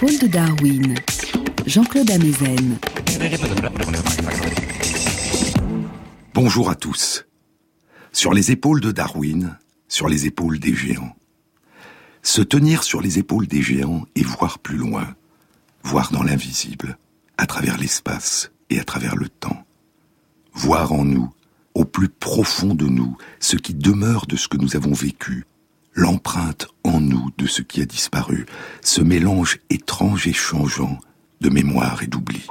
Épaules de Darwin, Jean-Claude Amezen. Bonjour à tous. Sur les épaules de Darwin, sur les épaules des géants. Se tenir sur les épaules des géants et voir plus loin, voir dans l'invisible, à travers l'espace et à travers le temps. Voir en nous, au plus profond de nous, ce qui demeure de ce que nous avons vécu, l'empreinte en nous de ce qui a disparu, ce mélange étrange et changeant de mémoire et d'oubli.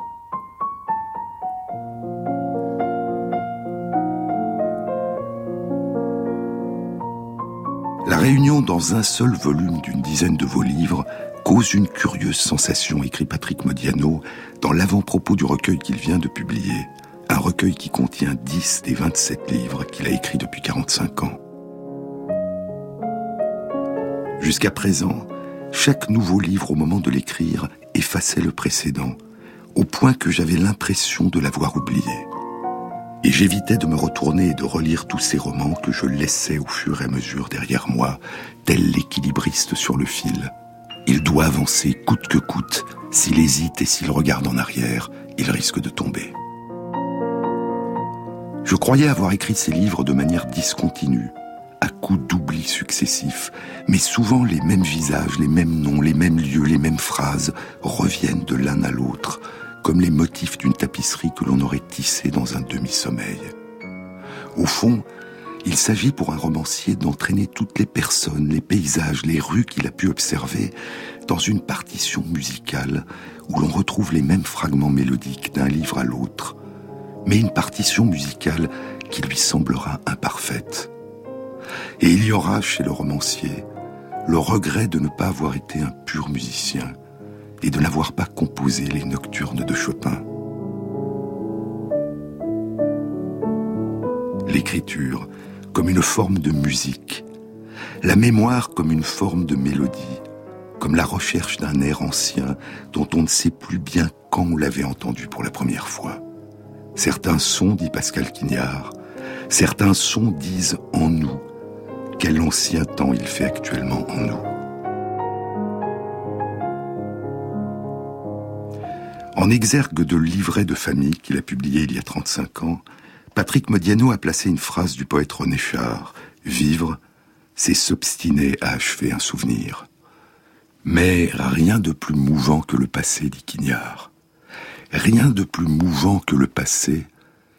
La réunion dans un seul volume d'une dizaine de vos livres cause une curieuse sensation, écrit Patrick Modiano dans l'avant-propos du recueil qu'il vient de publier, un recueil qui contient 10 des 27 livres qu'il a écrits depuis 45 ans. Jusqu'à présent, chaque nouveau livre au moment de l'écrire effaçait le précédent, au point que j'avais l'impression de l'avoir oublié. Et j'évitais de me retourner et de relire tous ces romans que je laissais au fur et à mesure derrière moi, tel l'équilibriste sur le fil. Il doit avancer coûte que coûte. S'il hésite et s'il regarde en arrière, il risque de tomber. Je croyais avoir écrit ces livres de manière discontinue, à coups d'oubli successifs, mais souvent les mêmes visages, les mêmes noms, les mêmes lieux, les mêmes phrases reviennent de l'un à l'autre, comme les motifs d'une tapisserie que l'on aurait tissée dans un demi-sommeil. Au fond, il s'agit pour un romancier d'entraîner toutes les personnes, les paysages, les rues qu'il a pu observer dans une partition musicale où l'on retrouve les mêmes fragments mélodiques d'un livre à l'autre, mais une partition musicale qui lui semblera imparfaite. Et il y aura chez le romancier le regret de ne pas avoir été un pur musicien et de n'avoir pas composé les nocturnes de Chopin. L'écriture comme une forme de musique, la mémoire comme une forme de mélodie, comme la recherche d'un air ancien dont on ne sait plus bien quand on l'avait entendu pour la première fois. Certains sons, dit Pascal Quignard, certains sons disent en nous quel ancien temps il fait actuellement en nous. En exergue de livret de famille qu'il a publié il y a 35 ans, Patrick Modiano a placé une phrase du poète René Char. Vivre, c'est s'obstiner à achever un souvenir. Mais rien de plus mouvant que le passé, dit Quignard. Rien de plus mouvant que le passé,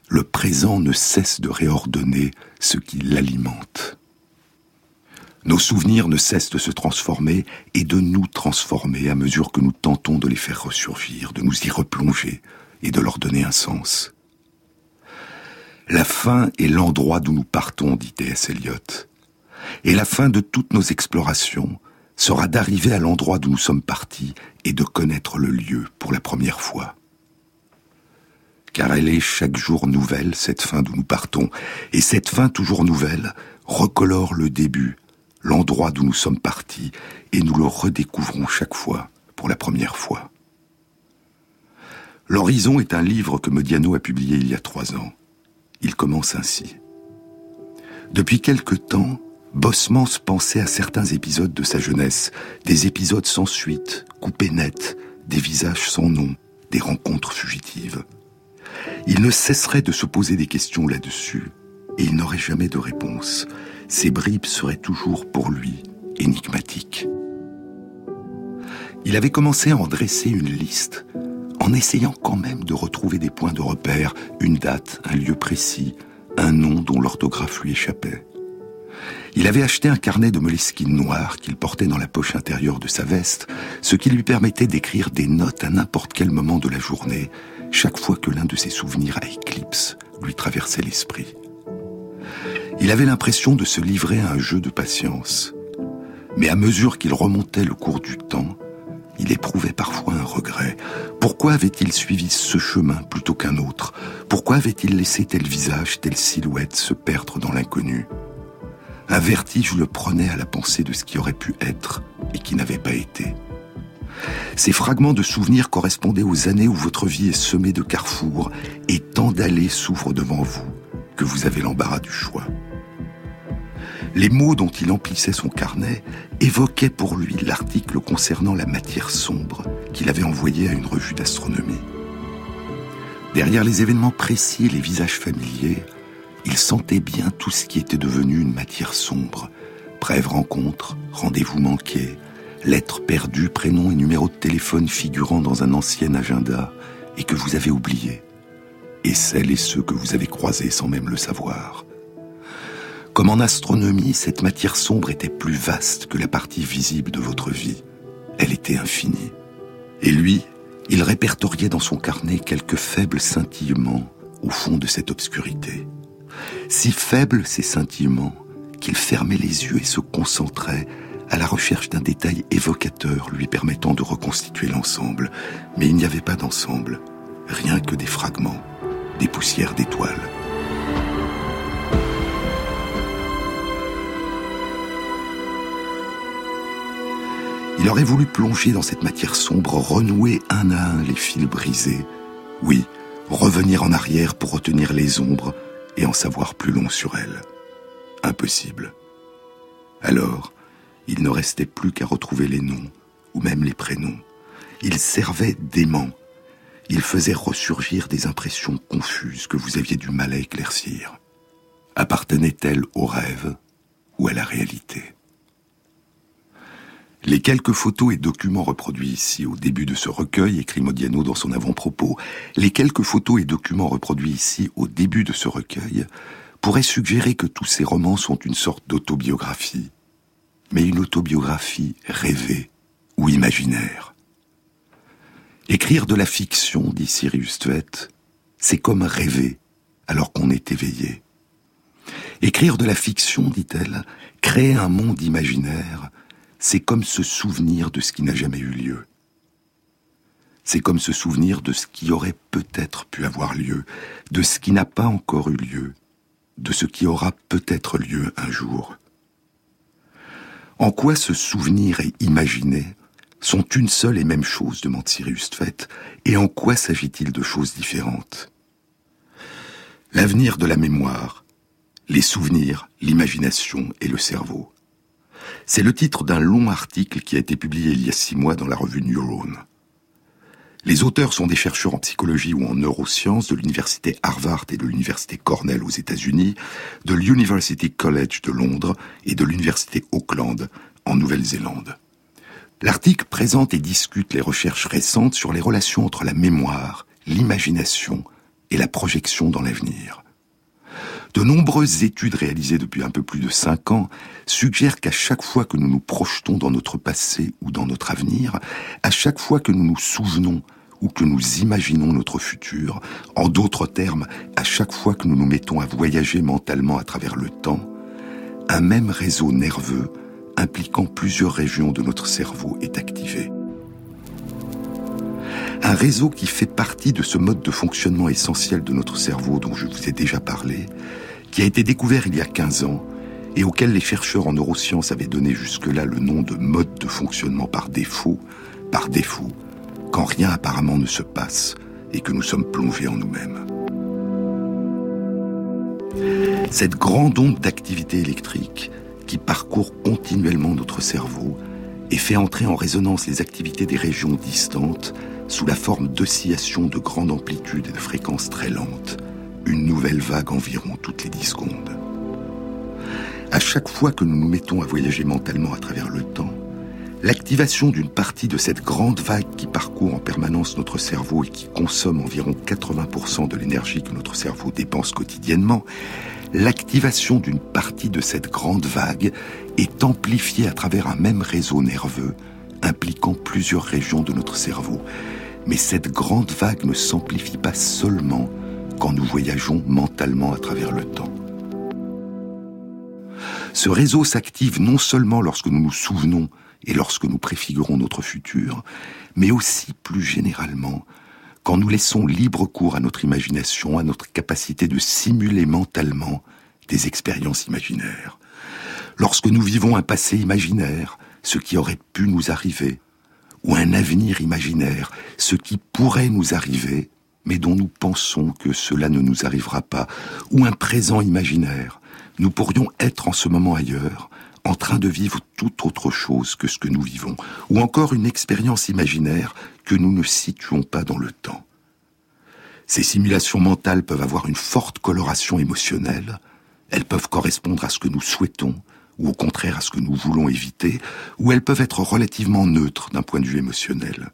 le présent ne cesse de réordonner ce qui l'alimente. Nos souvenirs ne cessent de se transformer et de nous transformer à mesure que nous tentons de les faire ressurgir, de nous y replonger et de leur donner un sens. La fin est l'endroit d'où nous partons, dit T.S. Eliot. Et la fin de toutes nos explorations sera d'arriver à l'endroit d'où nous sommes partis et de connaître le lieu pour la première fois. Car elle est chaque jour nouvelle, cette fin d'où nous partons, et cette fin toujours nouvelle recolore le début, l'endroit d'où nous sommes partis, et nous le redécouvrons chaque fois pour la première fois. L'Horizon est un livre que Modiano a publié il y a trois ans. Il commence ainsi. Depuis quelque temps, Bosmans pensait à certains épisodes de sa jeunesse, des épisodes sans suite, coupés nets, des visages sans nom, des rencontres fugitives. Il ne cesserait de se poser des questions là-dessus, et il n'aurait jamais de réponse. Ces bribes seraient toujours pour lui énigmatiques. Il avait commencé à en dresser une liste, en essayant quand même de retrouver des points de repère, une date, un lieu précis, un nom dont l'orthographe lui échappait. Il avait acheté un carnet de moleskine noir qu'il portait dans la poche intérieure de sa veste, ce qui lui permettait d'écrire des notes à n'importe quel moment de la journée, chaque fois que l'un de ses souvenirs à éclipse lui traversait l'esprit. Il avait l'impression de se livrer à un jeu de patience. Mais à mesure qu'il remontait le cours du temps, il éprouvait parfois un regret. Pourquoi avait-il suivi ce chemin plutôt qu'un autre? Pourquoi avait-il laissé tel visage, telle silhouette se perdre dans l'inconnu? Un vertige le prenait à la pensée de ce qui aurait pu être et qui n'avait pas été. Ces fragments de souvenirs correspondaient aux années où votre vie est semée de carrefours et tant d'allées s'ouvrent devant vous que vous avez l'embarras du choix. Les mots dont il emplissait son carnet évoquaient pour lui l'article concernant la matière sombre qu'il avait envoyé à une revue d'astronomie. Derrière les événements précis et les visages familiers, il sentait bien tout ce qui était devenu une matière sombre. Brève rencontre, rendez-vous manqués, lettres perdues, prénoms et numéros de téléphone figurant dans un ancien agenda et que vous avez oubliés. Et celles et ceux que vous avez croisés sans même le savoir. Comme en astronomie, cette matière sombre était plus vaste que la partie visible de votre vie. Elle était infinie. Et lui, il répertoriait dans son carnet quelques faibles scintillements au fond de cette obscurité. Si faibles ces scintillements qu'il fermait les yeux et se concentrait à la recherche d'un détail évocateur lui permettant de reconstituer l'ensemble. Mais il n'y avait pas d'ensemble, rien que des fragments, des poussières d'étoiles. Il aurait voulu plonger dans cette matière sombre, renouer un à un les fils brisés. Oui, revenir en arrière pour retenir les ombres et en savoir plus long sur elles. Impossible. Alors, il ne restait plus qu'à retrouver les noms, ou même les prénoms. Il servait d'aimant. Il faisait ressurgir des impressions confuses que vous aviez du mal à éclaircir. Appartenaient-elles au rêve ou à la réalité? Les quelques photos et documents reproduits ici au début de ce recueil, écrit Modiano dans son avant-propos, les quelques photos et documents reproduits ici au début de ce recueil pourraient suggérer que tous ces romans sont une sorte d'autobiographie, mais une autobiographie rêvée ou imaginaire. Écrire de la fiction, dit Sirius Tuet, c'est comme rêver alors qu'on est éveillé. Écrire de la fiction, dit-elle, créer un monde imaginaire, c'est comme se souvenir de ce qui n'a jamais eu lieu. C'est comme se souvenir de ce qui aurait peut-être pu avoir lieu, de ce qui n'a pas encore eu lieu, de ce qui aura peut-être lieu un jour. En quoi se souvenir et imaginer sont une seule et même chose, demande Sirius Tfet, et en quoi s'agit-il de choses différentes? L'avenir de la mémoire, les souvenirs, l'imagination et le cerveau. C'est le titre d'un long article qui a été publié il y a six mois dans la revue Neuron. Les auteurs sont des chercheurs en psychologie ou en neurosciences de l'université Harvard et de l'université Cornell aux États-Unis, de l'University College de Londres et de l'université Auckland en Nouvelle-Zélande. L'article présente et discute les recherches récentes sur les relations entre la mémoire, l'imagination et la projection dans l'avenir. De nombreuses études réalisées depuis un peu plus de cinq ans suggèrent qu'à chaque fois que nous nous projetons dans notre passé ou dans notre avenir, à chaque fois que nous nous souvenons ou que nous imaginons notre futur, en d'autres termes, à chaque fois que nous nous mettons à voyager mentalement à travers le temps, un même réseau nerveux impliquant plusieurs régions de notre cerveau est activé. Un réseau qui fait partie de ce mode de fonctionnement essentiel de notre cerveau dont je vous ai déjà parlé, qui a été découvert il y a 15 ans et auquel les chercheurs en neurosciences avaient donné jusque-là le nom de mode de fonctionnement par défaut, par défaut, quand rien apparemment ne se passe et que nous sommes plongés en nous-mêmes. Cette grande onde d'activité électrique qui parcourt continuellement notre cerveau et fait entrer en résonance les activités des régions distantes sous la forme d'oscillations de grande amplitude et de fréquences très lentes, une nouvelle vague environ toutes les dix secondes. À chaque fois que nous nous mettons à voyager mentalement à travers le temps, l'activation d'une partie de cette grande vague qui parcourt en permanence notre cerveau et qui consomme environ 80% de l'énergie que notre cerveau dépense quotidiennement, l'activation d'une partie de cette grande vague est amplifiée à travers un même réseau nerveux impliquant plusieurs régions de notre cerveau. Mais cette grande vague ne s'amplifie pas seulement quand nous voyageons mentalement à travers le temps. Ce réseau s'active non seulement lorsque nous nous souvenons et lorsque nous préfigurons notre futur, mais aussi plus généralement quand nous laissons libre cours à notre imagination, à notre capacité de simuler mentalement des expériences imaginaires. Lorsque nous vivons un passé imaginaire, ce qui aurait pu nous arriver, ou un avenir imaginaire, ce qui pourrait nous arriver, mais dont nous pensons que cela ne nous arrivera pas, ou un présent imaginaire. Nous pourrions être en ce moment ailleurs, en train de vivre tout autre chose que ce que nous vivons, ou encore une expérience imaginaire que nous ne situons pas dans le temps. Ces simulations mentales peuvent avoir une forte coloration émotionnelle, elles peuvent correspondre à ce que nous souhaitons, ou au contraire à ce que nous voulons éviter, ou elles peuvent être relativement neutres d'un point de vue émotionnel.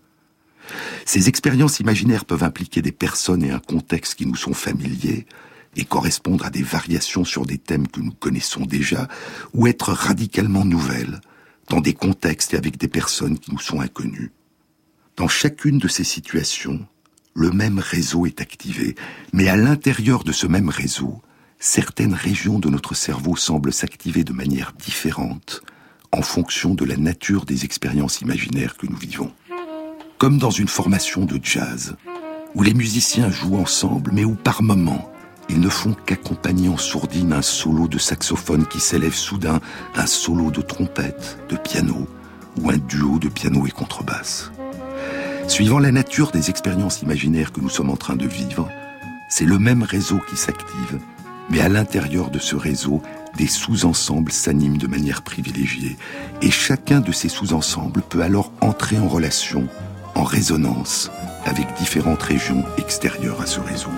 Ces expériences imaginaires peuvent impliquer des personnes et un contexte qui nous sont familiers, et correspondre à des variations sur des thèmes que nous connaissons déjà, ou être radicalement nouvelles, dans des contextes et avec des personnes qui nous sont inconnues. Dans chacune de ces situations, le même réseau est activé, mais à l'intérieur de ce même réseau, certaines régions de notre cerveau semblent s'activer de manière différente en fonction de la nature des expériences imaginaires que nous vivons. Comme dans une formation de jazz, où les musiciens jouent ensemble, mais où par moments, ils ne font qu'accompagner en sourdine un solo de saxophone qui s'élève soudain, un solo de trompette, de piano, ou un duo de piano et contrebasse. Suivant la nature des expériences imaginaires que nous sommes en train de vivre, c'est le même réseau qui s'active, mais à l'intérieur de ce réseau, des sous-ensembles s'animent de manière privilégiée, et chacun de ces sous-ensembles peut alors entrer en relation, en résonance, avec différentes régions extérieures à ce réseau.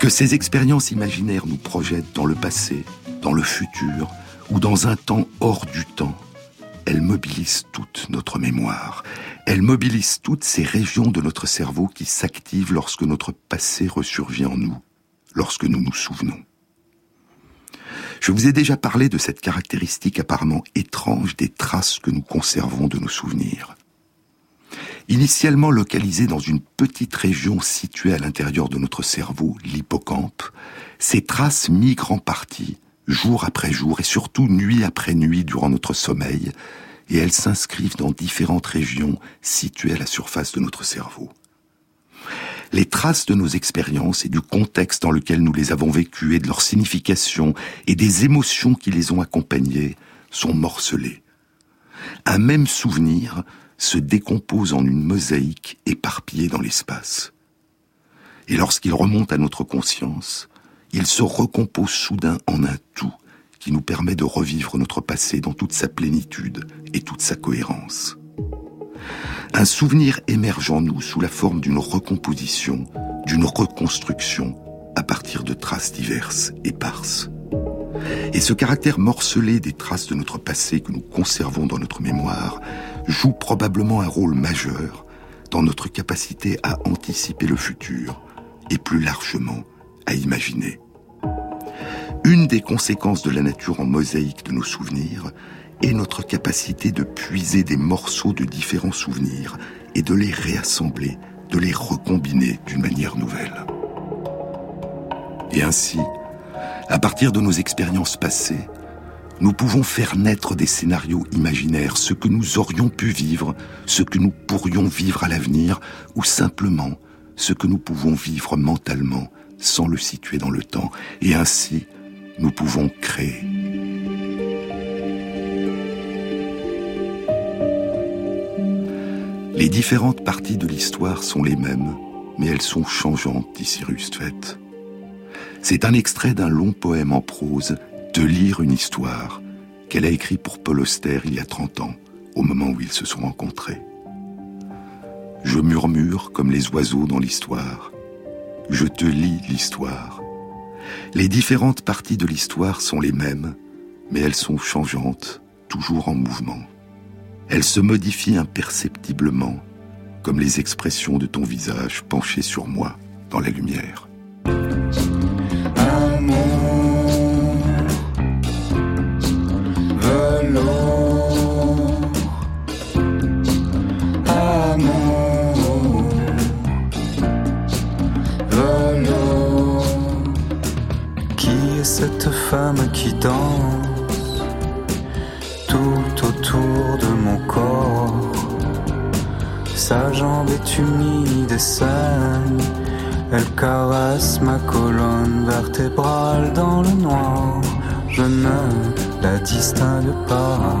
Que ces expériences imaginaires nous projettent dans le passé, dans le futur ou dans un temps hors du temps, elles mobilisent toute notre mémoire. Elles mobilisent toutes ces régions de notre cerveau qui s'activent lorsque notre passé ressurgit en nous, lorsque nous nous souvenons. Je vous ai déjà parlé de cette caractéristique apparemment étrange des traces que nous conservons de nos souvenirs. Initialement localisées dans une petite région située à l'intérieur de notre cerveau, l'hippocampe, ces traces migrent en partie, jour après jour et surtout nuit après nuit durant notre sommeil, et elles s'inscrivent dans différentes régions situées à la surface de notre cerveau les traces de nos expériences et du contexte dans lequel nous les avons vécues et de leur signification et des émotions qui les ont accompagnées sont morcelées. Un même souvenir se décompose en une mosaïque éparpillée dans l'espace. Et lorsqu'il remonte à notre conscience, il se recompose soudain en un tout qui nous permet de revivre notre passé dans toute sa plénitude et toute sa cohérence. Un souvenir émerge en nous sous la forme d'une recomposition, d'une reconstruction à partir de traces diverses, éparses. Et ce caractère morcelé des traces de notre passé que nous conservons dans notre mémoire joue probablement un rôle majeur dans notre capacité à anticiper le futur et plus largement à imaginer. Une des conséquences de la nature en mosaïque de nos souvenirs est notre capacité de puiser des morceaux de différents souvenirs et de les réassembler, de les recombiner d'une manière nouvelle. Et ainsi, à partir de nos expériences passées, nous pouvons faire naître des scénarios imaginaires, ce que nous aurions pu vivre, ce que nous pourrions vivre à l'avenir, ou simplement ce que nous pouvons vivre mentalement sans le situer dans le temps. Et ainsi, nous pouvons créer. Les différentes parties de l'histoire sont les mêmes, mais elles sont changeantes, dit Cyrus Tvet. C'est un extrait d'un long poème en prose, De lire une histoire, qu'elle a écrit pour Paul Auster il y a 30 ans, au moment où ils se sont rencontrés. Je murmure comme les oiseaux dans l'histoire. Je te lis l'histoire. Les différentes parties de l'histoire sont les mêmes, mais elles sont changeantes, toujours en mouvement. Elle se modifie imperceptiblement, comme les expressions de ton visage penché sur moi dans la lumière. Cette femme qui danse tout autour de mon corps. Sa jambe est humide et saine, elle caresse ma colonne vertébrale dans le noir. Je ne la distingue pas.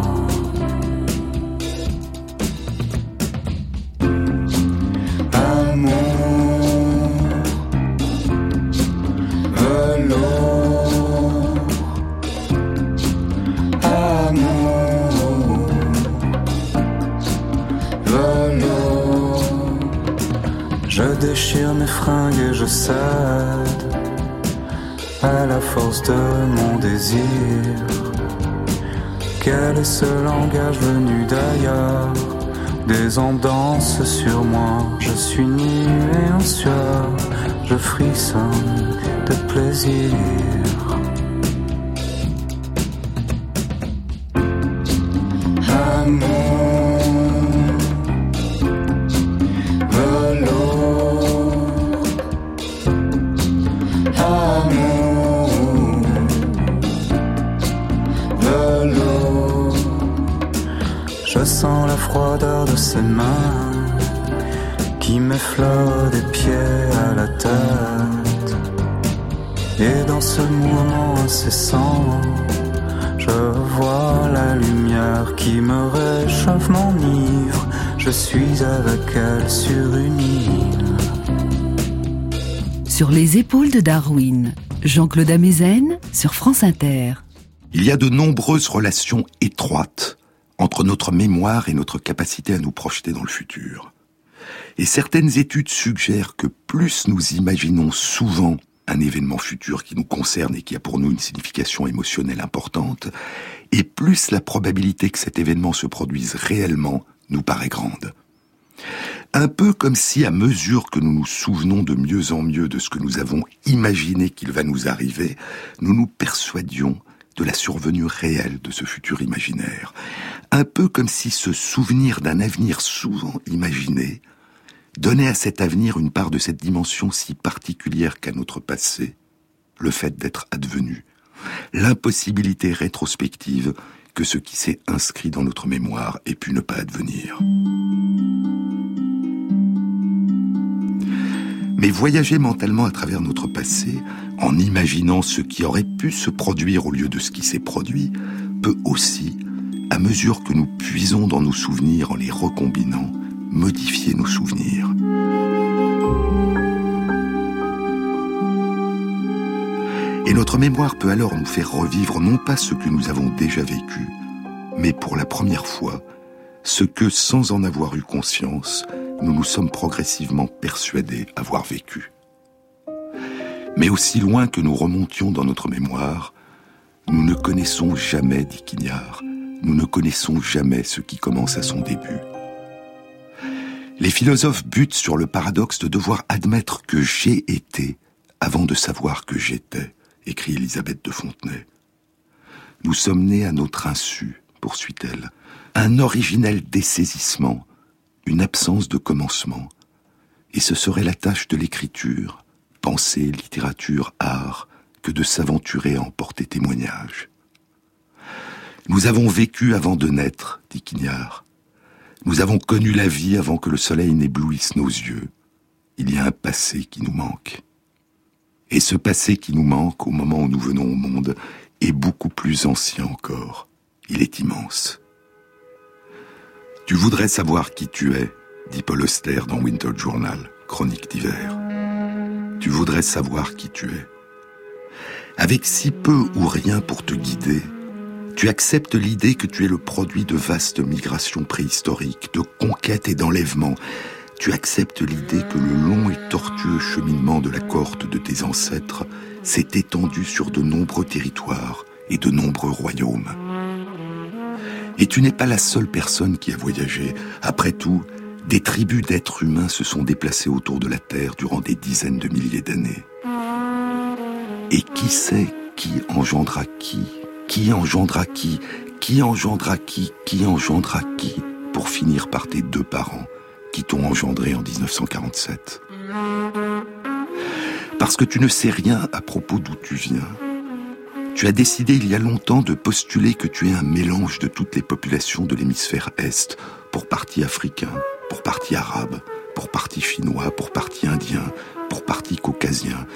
Ce langage venu d'ailleurs Des ondes dansent sur moi, je suis nu et en sueur, je frissonne de plaisir. Des pieds à la tête. Et dans ce mouvement incessant, je vois la lumière qui me réchauffe, m'enivre. Je suis avec elle sur une île. Sur les épaules de Darwin, Jean-Claude Amezen sur France Inter. Il y a de nombreuses relations étroites entre notre mémoire et notre capacité à nous projeter dans le futur. Et certaines études suggèrent que plus nous imaginons souvent un événement futur qui nous concerne et qui a pour nous une signification émotionnelle importante, et plus la probabilité que cet événement se produise réellement nous paraît grande. Un peu comme si, à mesure que nous nous souvenons de mieux en mieux de ce que nous avons imaginé qu'il va nous arriver, nous nous persuadions de la survenue réelle de ce futur imaginaire. Un peu comme si ce souvenir d'un avenir souvent imaginé donnait à cet avenir une part de cette dimension si particulière qu'à notre passé, le fait d'être advenu, l'impossibilité rétrospective que ce qui s'est inscrit dans notre mémoire ait pu ne pas advenir. Mais voyager mentalement à travers notre passé, en imaginant ce qui aurait pu se produire au lieu de ce qui s'est produit, peut aussi, à mesure que nous puisons dans nos souvenirs en les recombinant, modifier nos souvenirs. Et notre mémoire peut alors nous faire revivre non pas ce que nous avons déjà vécu, mais pour la première fois, ce que, sans en avoir eu conscience, nous nous sommes progressivement persuadés avoir vécu. Mais aussi loin que nous remontions dans notre mémoire, nous ne connaissons jamais, dit Quignard, nous ne connaissons jamais ce qui commence à son début. Les philosophes butent sur le paradoxe de devoir admettre que j'ai été avant de savoir que j'étais, écrit Elisabeth de Fontenay. Nous sommes nés à notre insu, poursuit-elle, un originel dessaisissement une absence de commencement, et ce serait la tâche de l'écriture, pensée, littérature, art, que de s'aventurer à en porter témoignage. Nous avons vécu avant de naître, dit Quignard. Nous avons connu la vie avant que le soleil n'éblouisse nos yeux. Il y a un passé qui nous manque. Et ce passé qui nous manque au moment où nous venons au monde est beaucoup plus ancien encore. Il est immense. Tu voudrais savoir qui tu es, dit Paul Auster dans Winter Journal, chronique d'hiver. Tu voudrais savoir qui tu es. Avec si peu ou rien pour te guider, tu acceptes l'idée que tu es le produit de vastes migrations préhistoriques, de conquêtes et d'enlèvements. Tu acceptes l'idée que le long et tortueux cheminement de la cohorte de tes ancêtres s'est étendu sur de nombreux territoires et de nombreux royaumes. Et tu n'es pas la seule personne qui a voyagé. Après tout, des tribus d'êtres humains se sont déplacés autour de la Terre durant des dizaines de milliers d'années. Et qui sait qui engendra qui Qui engendra qui? Qui engendra qui? Qui engendra qui? Pour finir par tes deux parents qui t'ont engendré en 1947. Parce que tu ne sais rien à propos d'où tu viens, Tu as décidé il y a longtemps de postuler que tu es un mélange de toutes les populations de l'hémisphère Est, pour partie africain, pour partie arabe, pour partie chinois, pour partie indien, pour partie caucasien,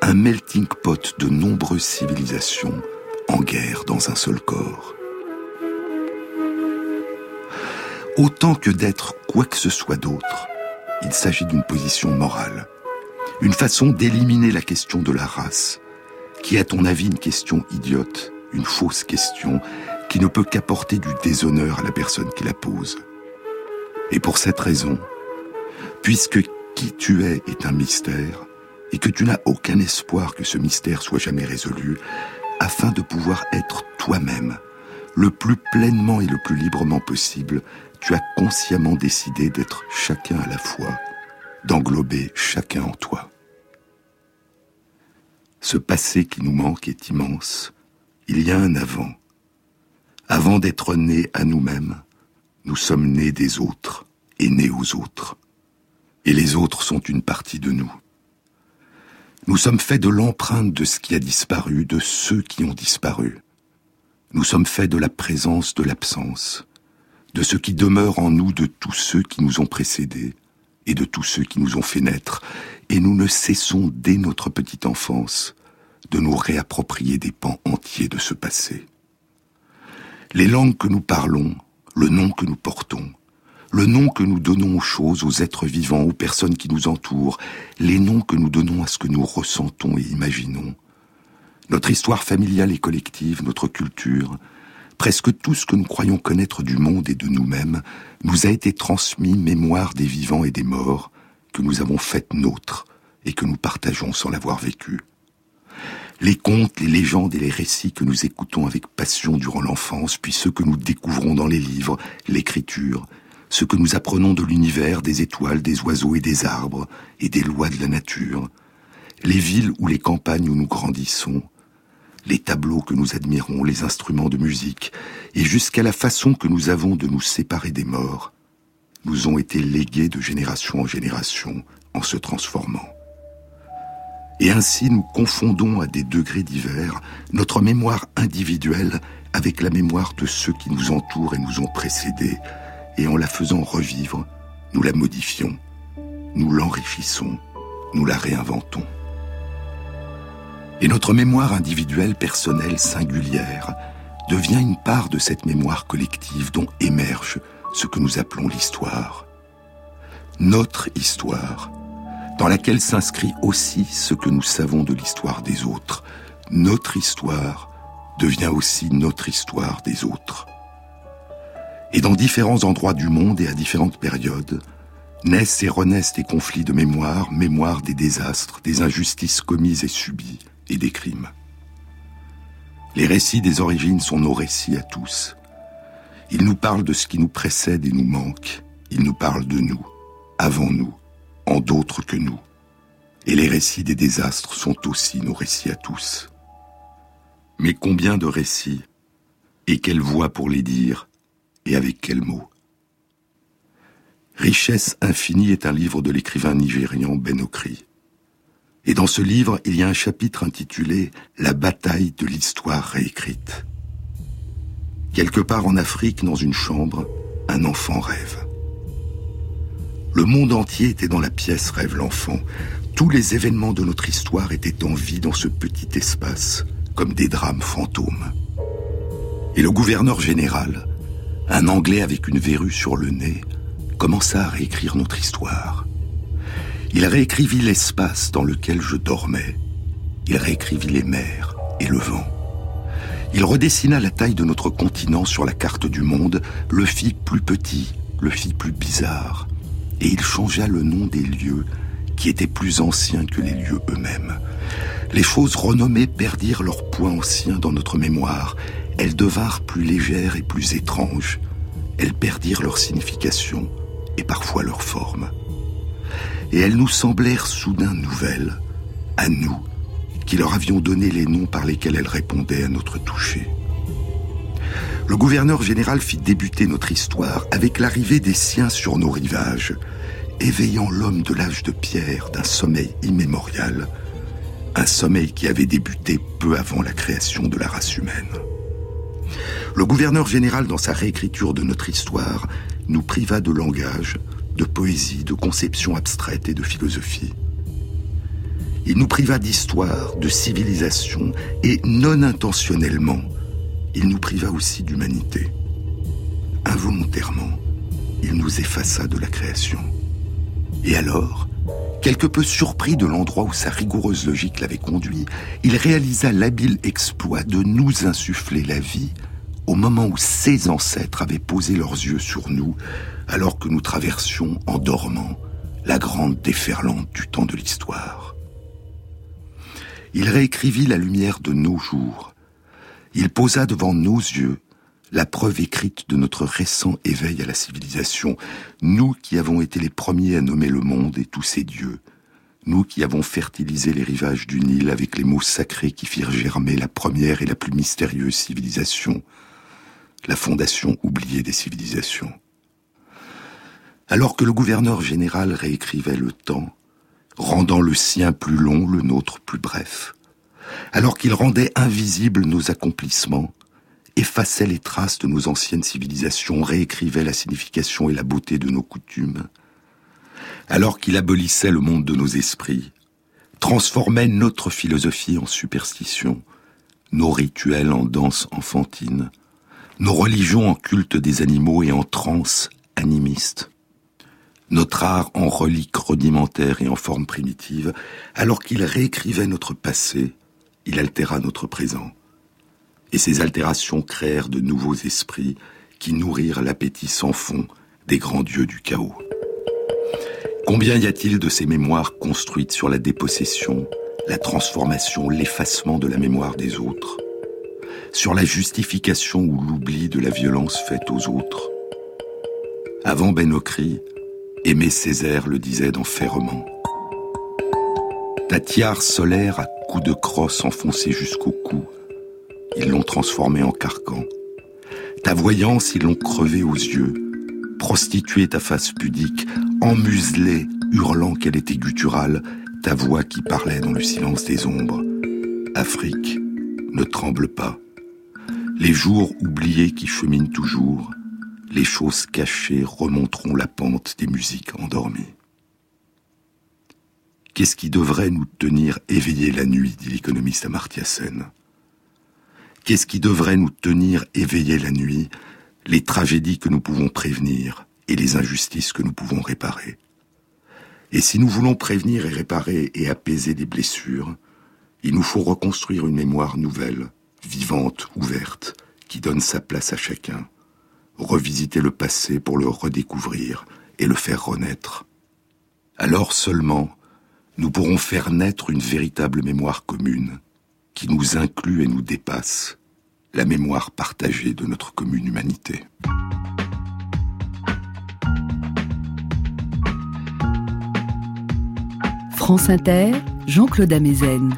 un melting pot de nombreuses civilisations en guerre dans un seul corps. Autant que d'être quoi que ce soit d'autre, il s'agit d'une position morale, une façon d'éliminer la question de la race, qui est à ton avis une question idiote, une fausse question, qui ne peut qu'apporter du déshonneur à la personne qui la pose. Et pour cette raison, puisque qui tu es est un mystère, et que tu n'as aucun espoir que ce mystère soit jamais résolu, afin de pouvoir être toi-même, le plus pleinement et le plus librement possible, tu as consciemment décidé d'être chacun à la fois, d'englober chacun en toi. Ce passé qui nous manque est immense. Il y a un avant. Avant d'être nés à nous-mêmes, nous sommes nés des autres et nés aux autres. Et les autres sont une partie de nous. Nous sommes faits de l'empreinte de ce qui a disparu, de ceux qui ont disparu. Nous sommes faits de la présence de l'absence, de ce qui demeure en nous de tous ceux qui nous ont précédés et de tous ceux qui nous ont fait naître, et nous ne cessons dès notre petite enfance de nous réapproprier des pans entiers de ce passé. Les langues que nous parlons, le nom que nous portons, le nom que nous donnons aux choses, aux êtres vivants, aux personnes qui nous entourent, les noms que nous donnons à ce que nous ressentons et imaginons, notre histoire familiale et collective, notre culture, presque tout ce que nous croyons connaître du monde et de nous-mêmes, nous a été transmis mémoire des vivants et des morts, que nous avons fait nôtres et que nous partageons sans l'avoir vécu. Les contes, les légendes et les récits que nous écoutons avec passion durant l'enfance, puis ceux que nous découvrons dans les livres, l'écriture, ce que nous apprenons de l'univers, des étoiles, des oiseaux et des arbres, et des lois de la nature, les villes ou les campagnes où nous grandissons, les tableaux que nous admirons, les instruments de musique, et jusqu'à la façon que nous avons de nous séparer des morts, nous ont été légués de génération en génération en se transformant. Et ainsi nous confondons à des degrés divers notre mémoire individuelle avec la mémoire de ceux qui nous entourent et nous ont précédés, et en la faisant revivre, nous la modifions, nous l'enrichissons, nous la réinventons. Et notre mémoire individuelle, personnelle, singulière, devient une part de cette mémoire collective dont émerge ce que nous appelons l'histoire. Notre histoire, dans laquelle s'inscrit aussi ce que nous savons de l'histoire des autres. Notre histoire devient aussi notre histoire des autres. Et dans différents endroits du monde et à différentes périodes, naissent et renaissent des conflits de mémoire, mémoire des désastres, des injustices commises et subies, et des crimes. Les récits des origines sont nos récits à tous. Ils nous parlent de ce qui nous précède et nous manque. Ils nous parlent de nous, avant nous, en d'autres que nous. Et les récits des désastres sont aussi nos récits à tous. Mais combien de récits Et quelle voix pour les dire et avec quels mots Richesse infinie est un livre de l'écrivain nigérian Ben Okri. Et dans ce livre, il y a un chapitre intitulé La bataille de l'histoire réécrite. Quelque part en Afrique, dans une chambre, un enfant rêve. Le monde entier était dans la pièce rêve l'enfant. Tous les événements de notre histoire étaient en vie dans ce petit espace, comme des drames fantômes. Et le gouverneur général, un Anglais avec une verrue sur le nez commença à réécrire notre histoire. Il réécrivit l'espace dans lequel je dormais. Il réécrivit les mers et le vent. Il redessina la taille de notre continent sur la carte du monde, le fit plus petit, le fit plus bizarre, et il changea le nom des lieux qui étaient plus anciens que les lieux eux-mêmes. Les choses renommées perdirent leur poids ancien dans notre mémoire, elles devinrent plus légères et plus étranges. Elles perdirent leur signification et parfois leur forme. Et elles nous semblèrent soudain nouvelles, à nous, qui leur avions donné les noms par lesquels elles répondaient à notre toucher. Le gouverneur général fit débuter notre histoire avec l'arrivée des siens sur nos rivages, éveillant l'homme de l'âge de pierre d'un sommeil immémorial, un sommeil qui avait débuté peu avant la création de la race humaine. Le gouverneur général, dans sa réécriture de notre histoire, nous priva de langage, de poésie, de conception abstraite et de philosophie. Il nous priva d'histoire, de civilisation, et non intentionnellement, il nous priva aussi d'humanité. Involontairement, il nous effaça de la création. Et alors, quelque peu surpris de l'endroit où sa rigoureuse logique l'avait conduit, il réalisa l'habile exploit de nous insuffler la vie au moment où ses ancêtres avaient posé leurs yeux sur nous, alors que nous traversions, en dormant, la grande déferlante du temps de l'histoire. Il réécrivit la lumière de nos jours. Il posa devant nos yeux la preuve écrite de notre récent éveil à la civilisation, nous qui avons été les premiers à nommer le monde et tous ses dieux, nous qui avons fertilisé les rivages du Nil avec les mots sacrés qui firent germer la première et la plus mystérieuse civilisation, la fondation oubliée des civilisations. Alors que le gouverneur général réécrivait le temps, rendant le sien plus long, le nôtre plus bref, alors qu'il rendait invisibles nos accomplissements, effaçait les traces de nos anciennes civilisations, réécrivait la signification et la beauté de nos coutumes, alors qu'il abolissait le monde de nos esprits, transformait notre philosophie en superstition, nos rituels en danse enfantine, nos religions en culte des animaux et en transe animiste, notre art en relique rudimentaire et en forme primitive, alors qu'il réécrivait notre passé, il altéra notre présent et ces altérations créèrent de nouveaux esprits qui nourrirent l'appétit sans fond des grands dieux du chaos. Combien y a-t-il de ces mémoires construites sur la dépossession, la transformation, l'effacement de la mémoire des autres, sur la justification ou l'oubli de la violence faite aux autres? Avant Benokri, Aimé Césaire le disait dans Ferrement. Ta tiare solaire à coups de crosse enfoncée jusqu'au cou, ils l'ont transformée en carcan. Ta voyance, ils l'ont crevée aux yeux, prostitué ta face pudique, emmuselée, hurlant qu'elle était gutturale, ta voix qui parlait dans le silence des ombres. Afrique, ne tremble pas. Les jours oubliés qui cheminent toujours, les choses cachées remonteront la pente des musiques endormies. Qu'est-ce qui devrait nous tenir éveillés la nuit, dit l'économiste Amartya Sen Qu'est-ce qui devrait nous tenir éveillés la nuit? Les tragédies que nous pouvons prévenir et les injustices que nous pouvons réparer. Et si nous voulons prévenir et réparer et apaiser des blessures, il nous faut reconstruire une mémoire nouvelle, vivante, ouverte, qui donne sa place à chacun. Revisiter le passé pour le redécouvrir et le faire renaître. Alors seulement, nous pourrons faire naître une véritable mémoire commune, qui nous inclut et nous dépasse, la mémoire partagée de notre commune humanité. France Inter, Jean-Claude Amezen.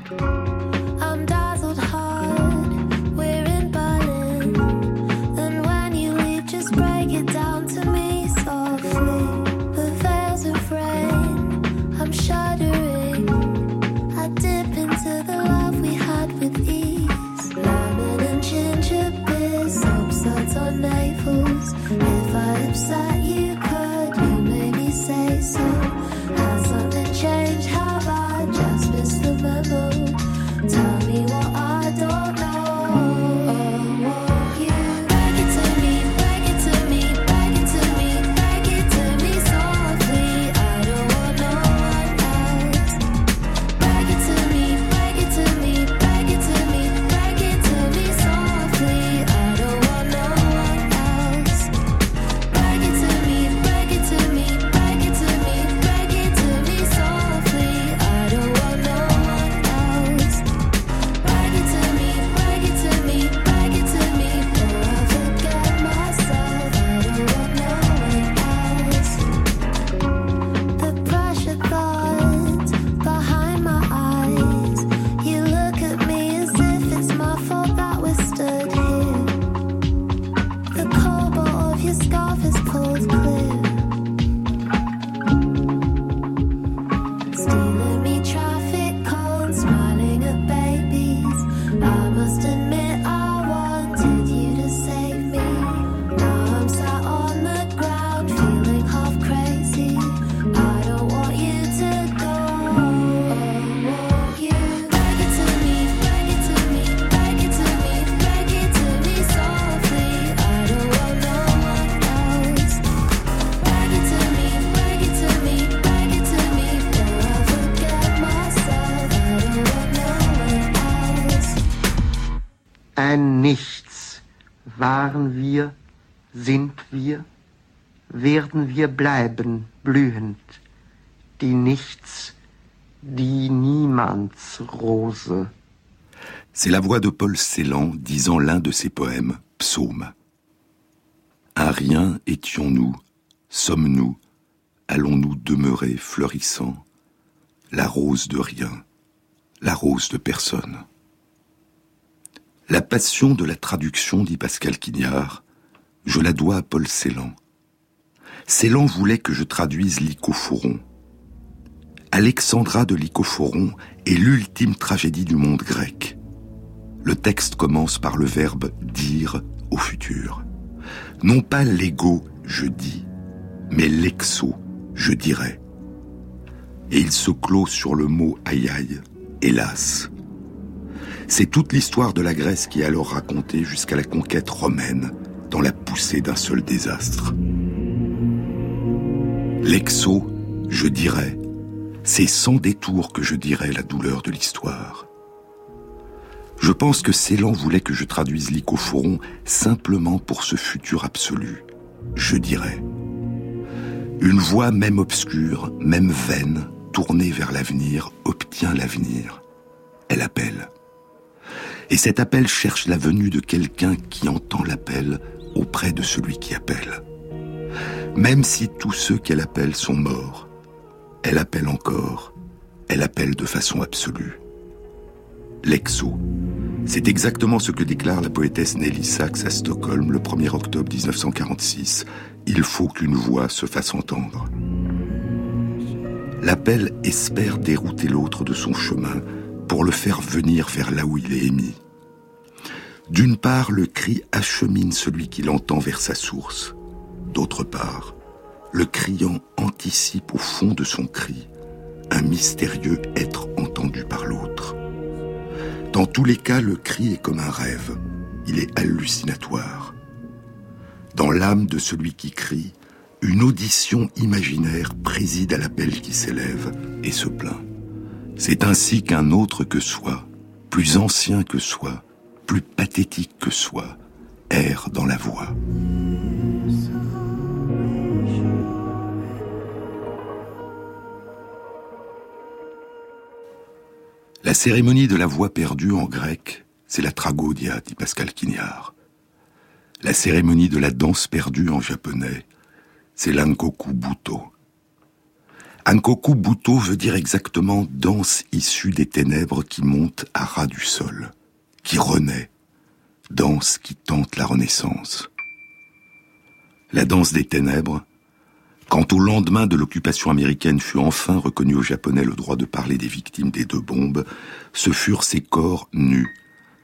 Waren wir, sind wir, werden wir bleiben blühend, die Nichts, die Niemandsrose. C'est la voix de Paul Celan disant l'un de ses poèmes, Psaume. Un rien étions-nous, sommes-nous, allons-nous demeurer fleurissant, la rose de rien, la rose de personne. La passion de la traduction, dit Pascal Quignard, je la dois à Paul Celan. Celan voulait que je traduise l'Icophoron. Alexandra de l'Icophoron est l'ultime tragédie du monde grec. Le texte commence par le verbe dire au futur. Non pas l'ego, je dis, mais l'exo, je dirais. Et il se clôt sur le mot aïe aïe, hélas. C'est toute l'histoire de la Grèce qui est alors racontée jusqu'à la conquête romaine, dans la poussée d'un seul désastre. L'exo, je dirais, c'est sans détour que je dirais la douleur de l'histoire. Je pense que Célan voulait que je traduise l'icophoron simplement pour ce futur absolu, je dirais. Une voix même obscure, même vaine, tournée vers l'avenir, obtient l'avenir. Elle appelle. Et cet appel cherche la venue de quelqu'un qui entend l'appel auprès de celui qui appelle. Même si tous ceux qu'elle appelle sont morts, elle appelle encore, elle appelle de façon absolue. L'exo, c'est exactement ce que déclare la poétesse Nelly Sachs à Stockholm le 1er octobre 1946. Il faut qu'une voix se fasse entendre. L'appel espère dérouter l'autre de son chemin pour le faire venir vers là où il est émis. D'une part, le cri achemine celui qui l'entend vers sa source. D'autre part, le criant anticipe au fond de son cri un mystérieux être entendu par l'autre. Dans tous les cas, le cri est comme un rêve, il est hallucinatoire. Dans l'âme de celui qui crie, une audition imaginaire préside à l'appel qui s'élève et se plaint. C'est ainsi qu'un autre que soi, plus ancien que soi, plus pathétique que soi, erre dans la voix. La cérémonie de la voix perdue en grec, c'est la tragodia, dit Pascal Quignard. La cérémonie de la danse perdue en japonais, c'est l'ankoku buto. Ankoku buto veut dire exactement danse issue des ténèbres qui monte à ras du sol, qui renaît, danse qui tente la renaissance. La danse des ténèbres, quand au lendemain de l'occupation américaine fut enfin reconnu aux Japonais le droit de parler des victimes des deux bombes, ce furent ces corps nus,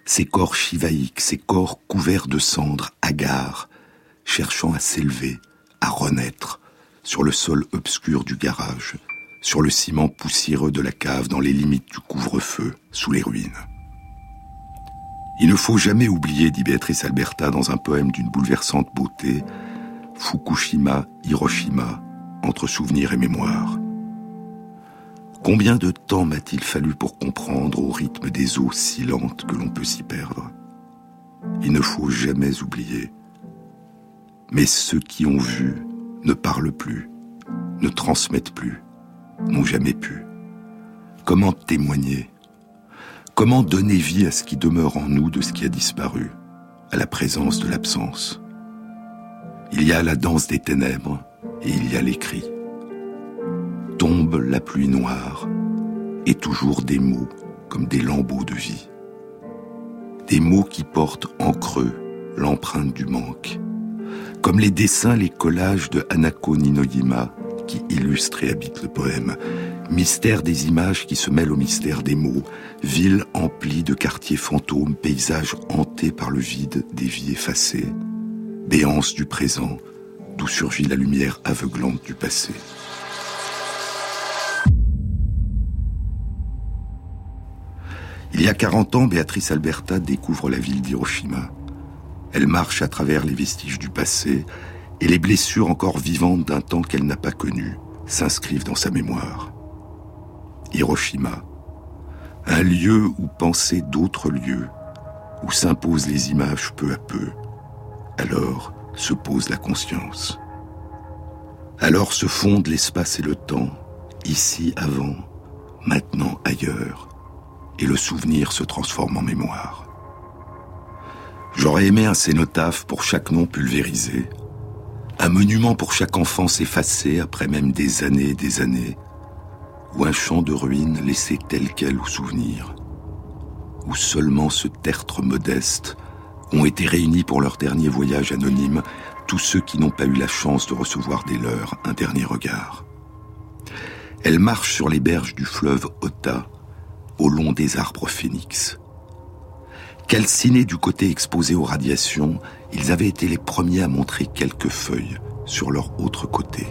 ces corps chivaïques, ces corps couverts de cendres, hagards, cherchant à s'élever, à renaître, sur le sol obscur du garage, sur le ciment poussiéreux de la cave dans les limites du couvre-feu, sous les ruines. Il ne faut jamais oublier, dit Béatrice Alberta dans un poème d'une bouleversante beauté, Fukushima, Hiroshima, entre souvenirs et mémoire. Combien de temps m'a-t-il fallu pour comprendre au rythme des eaux si lentes que l'on peut s'y perdre? Il ne faut jamais oublier. Mais ceux qui ont vu ne parlent plus, ne transmettent plus, n'ont jamais pu. Comment témoigner Comment donner vie à ce qui demeure en nous de ce qui a disparu, à la présence de l'absence? Il y a la danse des ténèbres et il y a les cris. Tombe la pluie noire et toujours des mots comme des lambeaux de vie. Des mots qui portent en creux l'empreinte du manque. Comme les dessins, les collages de Hanako Ninoyima qui illustrent et habitent le poème. Mystère des images qui se mêlent au mystère des mots. Ville emplie de quartiers fantômes, paysages hantés par le vide des vies effacées béance du présent, d'où surgit la lumière aveuglante du passé. Il y a 40 ans, Béatrice Alberta découvre la ville d'Hiroshima. Elle marche à travers les vestiges du passé et les blessures encore vivantes d'un temps qu'elle n'a pas connu s'inscrivent dans sa mémoire. Hiroshima, un lieu où penser d'autres lieux, où s'imposent les images peu à peu. Alors se pose la conscience. Alors se fondent l'espace et le temps, ici avant, maintenant ailleurs, et le souvenir se transforme en mémoire. J'aurais aimé un cénotaphe pour chaque nom pulvérisé, un monument pour chaque enfance effacée après même des années et des années, ou un champ de ruines laissé tel quel au souvenir, où seulement ce tertre modeste ont été réunis pour leur dernier voyage anonyme tous ceux qui n'ont pas eu la chance de recevoir des leurs un dernier regard. Elle marche sur les berges du fleuve Ota, au long des arbres phénix. Calcinés du côté exposé aux radiations, ils avaient été les premiers à montrer quelques feuilles sur leur autre côté.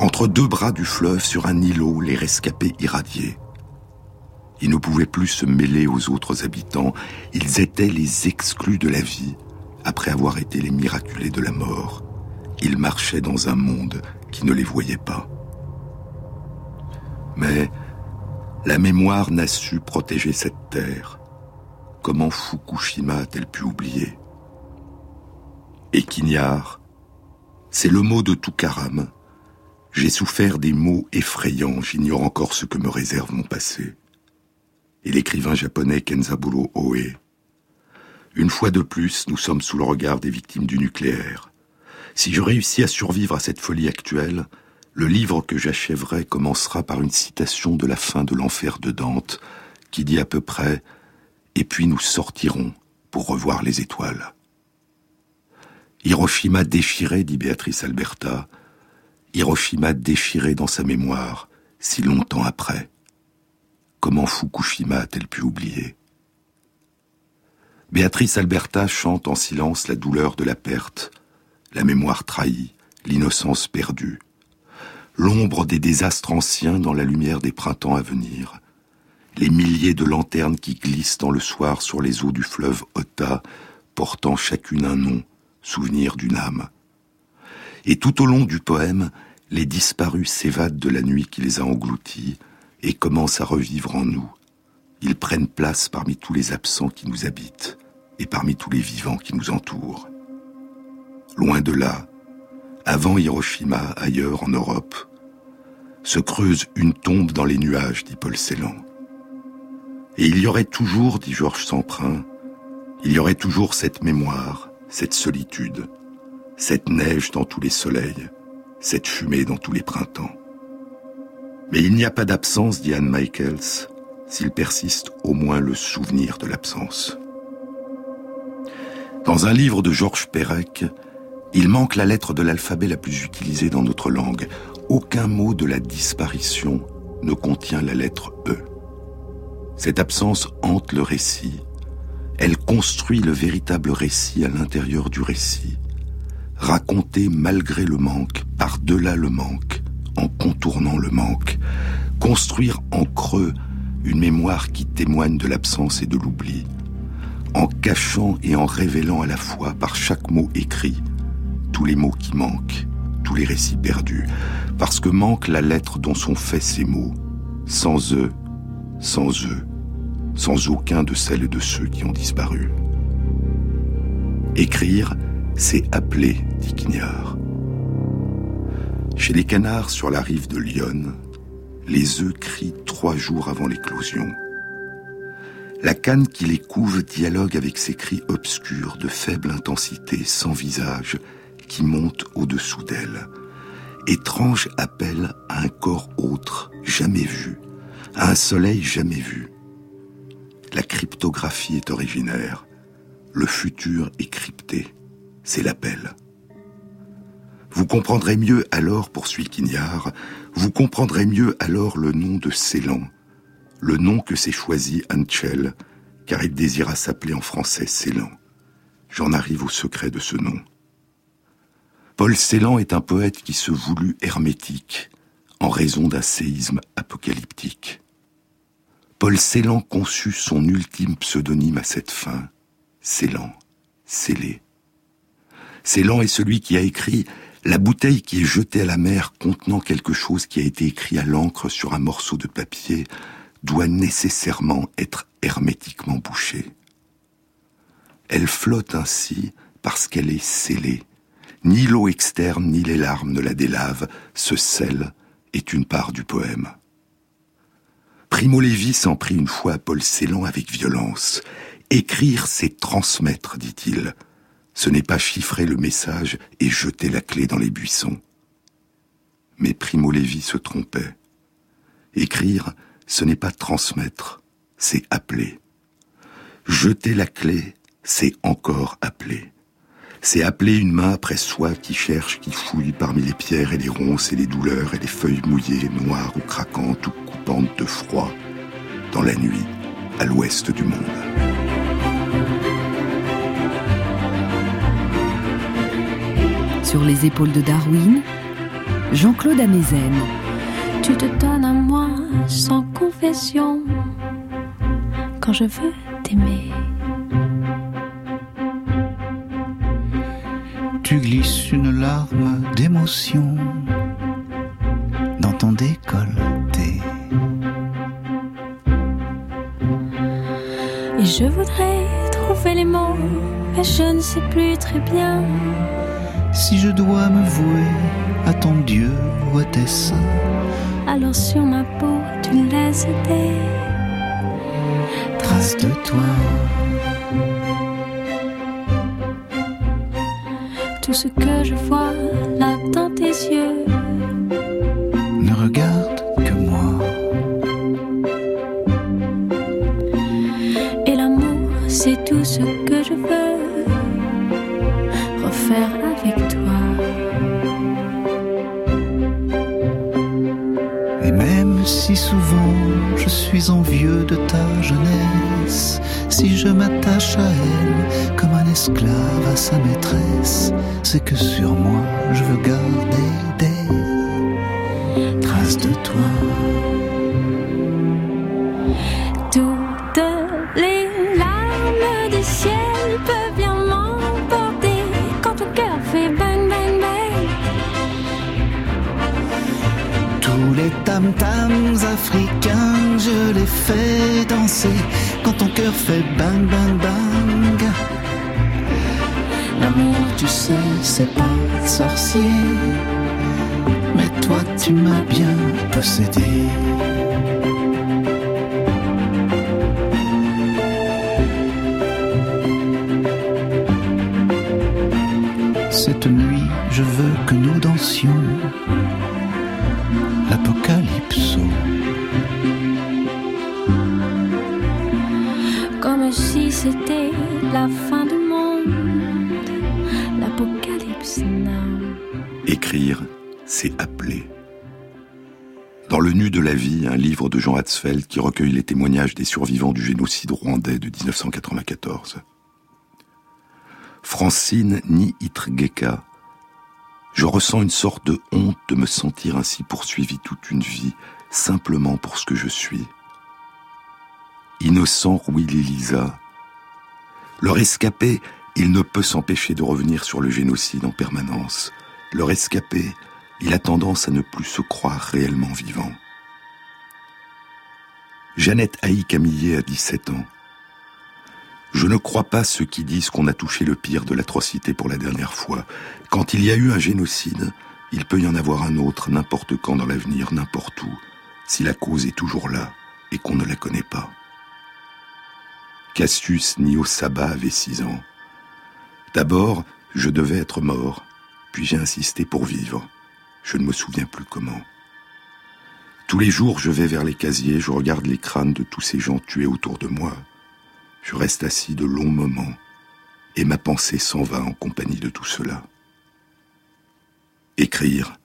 Entre deux bras du fleuve, sur un îlot, les rescapés irradiés. Ils ne pouvaient plus se mêler aux autres habitants, ils étaient les exclus de la vie, après avoir été les miraculés de la mort. Ils marchaient dans un monde qui ne les voyait pas. Mais la mémoire n'a su protéger cette terre Comment Fukushima a-t-elle pu oublier Et c'est le mot de Tukaram. J'ai souffert des mots effrayants, j'ignore encore ce que me réserve mon passé. Et l'écrivain japonais Kenzaburo Oe. Une fois de plus, nous sommes sous le regard des victimes du nucléaire. Si je réussis à survivre à cette folie actuelle, le livre que j'achèverai commencera par une citation de la fin de l'enfer de Dante, qui dit à peu près et puis nous sortirons pour revoir les étoiles. Hiroshima déchiré, dit Béatrice Alberta, Hiroshima déchiré dans sa mémoire, si longtemps après. Comment Fukushima a-t-elle pu oublier? Béatrice Alberta chante en silence la douleur de la perte, la mémoire trahie, l'innocence perdue, l'ombre des désastres anciens dans la lumière des printemps à venir, les milliers de lanternes qui glissent dans le soir sur les eaux du fleuve Ota, portant chacune un nom, souvenir d'une âme. Et tout au long du poème, les disparus s'évadent de la nuit qui les a engloutis et commencent à revivre en nous. Ils prennent place parmi tous les absents qui nous habitent et parmi tous les vivants qui nous entourent. Loin de là, avant Hiroshima, ailleurs en Europe, se creuse une tombe dans les nuages, dit Paul Celan. Et il y aurait toujours, dit Georges Semprin, il y aurait toujours cette mémoire, cette solitude, cette neige dans tous les soleils, cette fumée dans tous les printemps. Mais il n'y a pas d'absence, dit Anne Michaels, s'il persiste au moins le souvenir de l'absence. Dans un livre de Georges Perec, il manque la lettre de l'alphabet la plus utilisée dans notre langue. Aucun mot de la disparition ne contient la lettre E. Cette absence hante le récit. Elle construit le véritable récit à l'intérieur du récit. Raconter malgré le manque, par-delà le manque, en contournant le manque. Construire en creux une mémoire qui témoigne de l'absence et de l'oubli. En cachant et en révélant à la fois par chaque mot écrit tous les mots qui manquent, tous les récits perdus, parce que manque la lettre dont sont faits ces mots. Sans eux, sans eux, sans aucun de celles et de ceux qui ont disparu. Écrire, c'est appeler, dit Quignard. Chez les canards sur la rive de Lyon, les œufs crient trois jours avant l'éclosion. La canne qui les couve dialogue avec ces cris obscurs de faible intensité, sans visage, qui montent au-dessous d'elle. Étrange appel à un corps autre, jamais vu, à un soleil jamais vu. La cryptographie est originaire. Le futur est crypté. C'est l'appel. Vous comprendrez mieux alors, poursuit Quignard, vous comprendrez mieux alors le nom de Célan, le nom que s'est choisi Anchel, car il désira s'appeler en français Célan. J'en arrive au secret de ce nom. Paul Célan est un poète qui se voulut hermétique, en raison d'un séisme apocalyptique. Paul Celan conçut son ultime pseudonyme à cette fin, Celan, scellé. Celan est celui qui a écrit La bouteille qui est jetée à la mer contenant quelque chose qui a été écrit à l'encre sur un morceau de papier doit nécessairement être hermétiquement bouchée. Elle flotte ainsi parce qu'elle est scellée. Ni l'eau externe ni les larmes ne la délavent. Ce sel est une part du poème. Primo Levi s'en prit une fois à Paul Celan avec violence. Écrire, c'est transmettre, dit-il. Ce n'est pas chiffrer le message et jeter la clé dans les buissons. Mais Primo Levi se trompait. Écrire, ce n'est pas transmettre, c'est appeler. Jeter la clé, c'est encore appeler. C'est appeler une main après soi qui cherche, qui fouille parmi les pierres et les ronces et les douleurs et les feuilles mouillées, noires ou craquantes ou coupantes de froid, dans la nuit, à l'ouest du monde. Sur les épaules de Darwin, Jean-Claude Amezen. Tu te donnes à moi sans confession quand je veux t'aimer. Tu glisses une larme d'émotion dans ton décolleté. Et je voudrais trouver les mots, mais je ne sais plus très bien. Si je dois me vouer à ton Dieu ou à tes saints, alors sur ma peau tu laisses des traces de toi. Tout ce que je vois là dans tes yeux sa maîtresse, c'est que sur moi je veux garder qui recueille les témoignages des survivants du génocide rwandais de 1994. Francine ni Itrgeka, je ressens une sorte de honte de me sentir ainsi poursuivi toute une vie, simplement pour ce que je suis. Innocent Willy Lisa, leur escapé, il ne peut s'empêcher de revenir sur le génocide en permanence. Leur escapé, il a tendance à ne plus se croire réellement vivant. Jeannette Haï Camillet a 17 ans. Je ne crois pas ceux qui disent qu'on a touché le pire de l'atrocité pour la dernière fois. Quand il y a eu un génocide, il peut y en avoir un autre n'importe quand dans l'avenir, n'importe où, si la cause est toujours là et qu'on ne la connaît pas. Cassius Nio Saba avait six ans. D'abord, je devais être mort, puis j'ai insisté pour vivre. Je ne me souviens plus comment. Tous les jours, je vais vers les casiers, je regarde les crânes de tous ces gens tués autour de moi. Je reste assis de longs moments, et ma pensée s'en va en compagnie de tout cela. Écrire,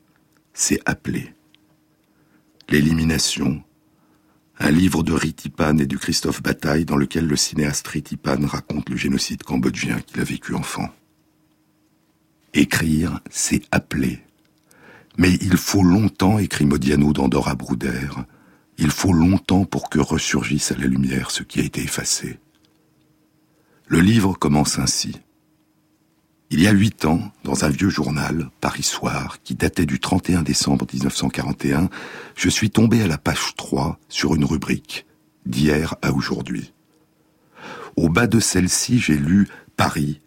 c'est appeler. L'élimination, un livre de Ritipan et du Christophe Bataille dans lequel le cinéaste Ritipan raconte le génocide cambodgien qu'il a vécu enfant. Écrire, c'est appeler. Mais il faut longtemps, écrit Modiano dans Dora Brouder, il faut longtemps pour que ressurgisse à la lumière ce qui a été effacé. Le livre commence ainsi. Il y a huit ans, dans un vieux journal, Paris Soir, qui datait du 31 décembre 1941, je suis tombé à la page 3 sur une rubrique, d'hier à aujourd'hui. Au bas de celle-ci, j'ai lu Paris,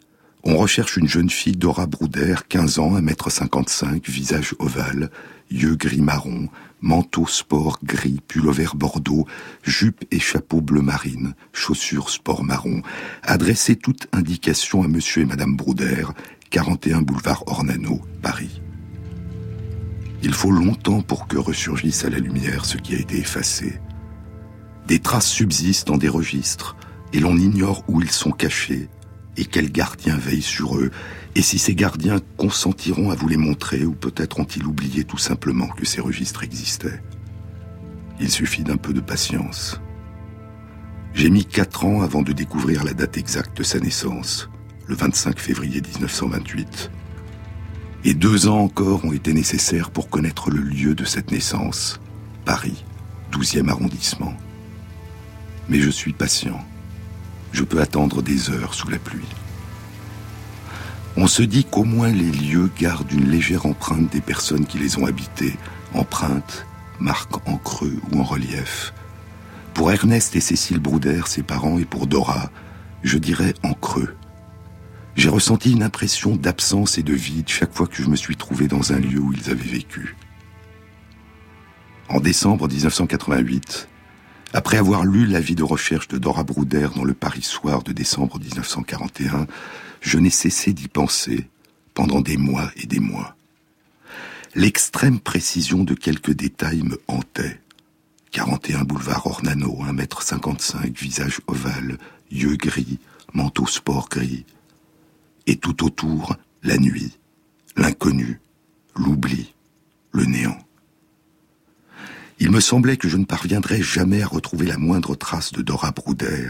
on recherche une jeune fille Dora Brouder, 15 ans, 1m55, visage ovale, yeux gris-marron, manteau sport gris, pull vert bordeaux, jupe et chapeau bleu marine, chaussures sport marron, adressez toute indication à monsieur et madame Brouder, 41 boulevard Ornano, Paris. Il faut longtemps pour que ressurgisse à la lumière ce qui a été effacé. Des traces subsistent dans des registres, et l'on ignore où ils sont cachés, et quels gardiens veillent sur eux, et si ces gardiens consentiront à vous les montrer, ou peut-être ont-ils oublié tout simplement que ces registres existaient. Il suffit d'un peu de patience. J'ai mis quatre ans avant de découvrir la date exacte de sa naissance, le 25 février 1928. Et deux ans encore ont été nécessaires pour connaître le lieu de cette naissance, Paris, 12e arrondissement. Mais je suis patient je peux attendre des heures sous la pluie. On se dit qu'au moins les lieux gardent une légère empreinte des personnes qui les ont habités, empreinte, marque en creux ou en relief. Pour Ernest et Cécile Brouder, ses parents, et pour Dora, je dirais en creux. J'ai ressenti une impression d'absence et de vide chaque fois que je me suis trouvé dans un lieu où ils avaient vécu. En décembre 1988, après avoir lu l'avis de recherche de Dora Brouder dans le Paris Soir de décembre 1941, je n'ai cessé d'y penser pendant des mois et des mois. L'extrême précision de quelques détails me hantait. 41 boulevard Ornano, 1m55, visage ovale, yeux gris, manteau sport gris. Et tout autour, la nuit, l'inconnu, l'oubli, le néant. Il me semblait que je ne parviendrais jamais à retrouver la moindre trace de Dora Brouder.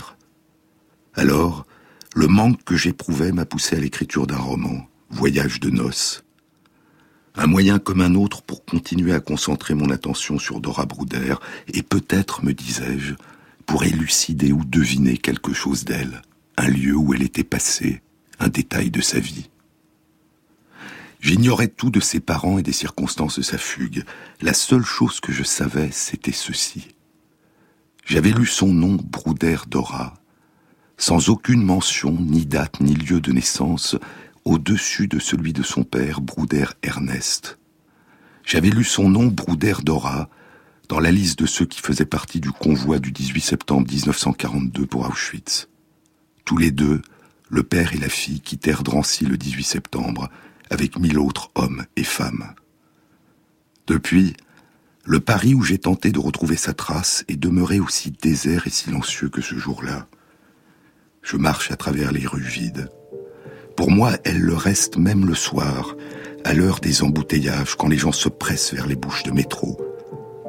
Alors, le manque que j'éprouvais m'a poussé à l'écriture d'un roman, Voyage de noces. Un moyen comme un autre pour continuer à concentrer mon attention sur Dora Brouder et peut-être, me disais-je, pour élucider ou deviner quelque chose d'elle, un lieu où elle était passée, un détail de sa vie. J'ignorais tout de ses parents et des circonstances de sa fugue. La seule chose que je savais, c'était ceci. J'avais lu son nom, Brouder Dora, sans aucune mention, ni date, ni lieu de naissance, au-dessus de celui de son père, Brouder Ernest. J'avais lu son nom, Brouder Dora, dans la liste de ceux qui faisaient partie du convoi du 18 septembre 1942 pour Auschwitz. Tous les deux, le père et la fille, quittèrent Drancy le 18 septembre, avec mille autres hommes et femmes. Depuis, le Paris où j'ai tenté de retrouver sa trace est demeuré aussi désert et silencieux que ce jour-là. Je marche à travers les rues vides. Pour moi, elle le reste même le soir, à l'heure des embouteillages, quand les gens se pressent vers les bouches de métro.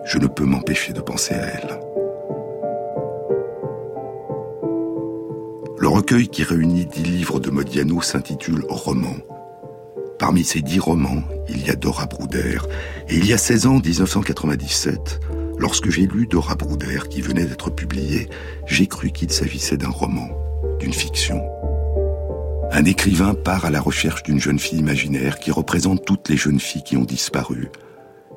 Je ne peux m'empêcher de penser à elle. Le recueil qui réunit dix livres de Modiano s'intitule Roman. Parmi ces dix romans, il y a Dora Brouder. Et il y a 16 ans, 1997, lorsque j'ai lu Dora Brouder qui venait d'être publié, j'ai cru qu'il s'agissait d'un roman, d'une fiction. Un écrivain part à la recherche d'une jeune fille imaginaire qui représente toutes les jeunes filles qui ont disparu.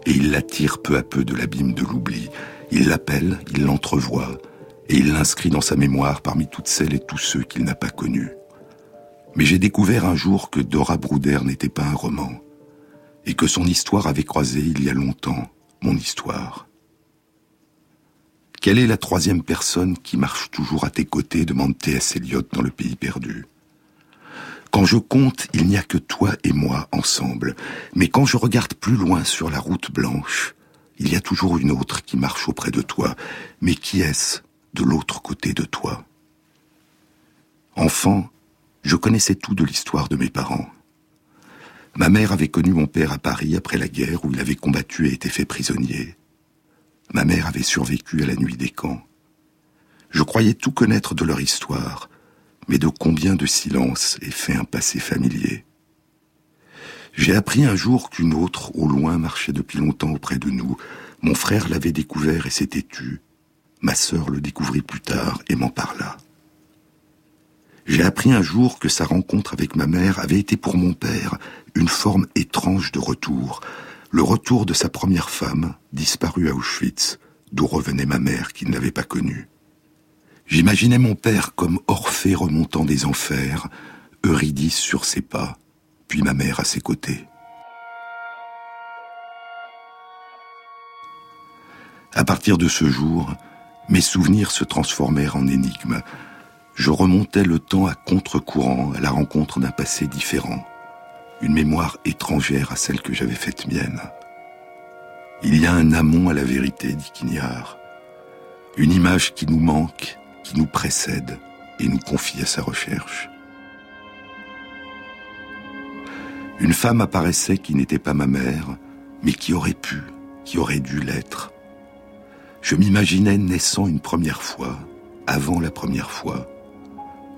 Et il la tire peu à peu de l'abîme de l'oubli. Il l'appelle, il l'entrevoit, et il l'inscrit dans sa mémoire parmi toutes celles et tous ceux qu'il n'a pas connus. Mais j'ai découvert un jour que Dora Brouder n'était pas un roman, et que son histoire avait croisé il y a longtemps mon histoire. Quelle est la troisième personne qui marche toujours à tes côtés demande T.S. Eliot dans Le Pays perdu. Quand je compte, il n'y a que toi et moi ensemble, mais quand je regarde plus loin sur la route blanche, il y a toujours une autre qui marche auprès de toi, mais qui est-ce de l'autre côté de toi? Enfant, je connaissais tout de l'histoire de mes parents. Ma mère avait connu mon père à Paris après la guerre où il avait combattu et été fait prisonnier. Ma mère avait survécu à la nuit des camps. Je croyais tout connaître de leur histoire, mais de combien de silence est fait un passé familier. J'ai appris un jour qu'une autre, au loin, marchait depuis longtemps auprès de nous. Mon frère l'avait découvert et s'était tu. Ma sœur le découvrit plus tard et m'en parla. J'ai appris un jour que sa rencontre avec ma mère avait été pour mon père une forme étrange de retour, le retour de sa première femme, disparue à Auschwitz, d'où revenait ma mère qui ne l'avait pas connue. J'imaginais mon père comme Orphée remontant des enfers, Eurydice sur ses pas, puis ma mère à ses côtés. À partir de ce jour, mes souvenirs se transformèrent en énigmes. Je remontais le temps à contre-courant, à la rencontre d'un passé différent, une mémoire étrangère à celle que j'avais faite mienne. Il y a un amont à la vérité, dit Quignard, une image qui nous manque, qui nous précède et nous confie à sa recherche. Une femme apparaissait qui n'était pas ma mère, mais qui aurait pu, qui aurait dû l'être. Je m'imaginais naissant une première fois, avant la première fois.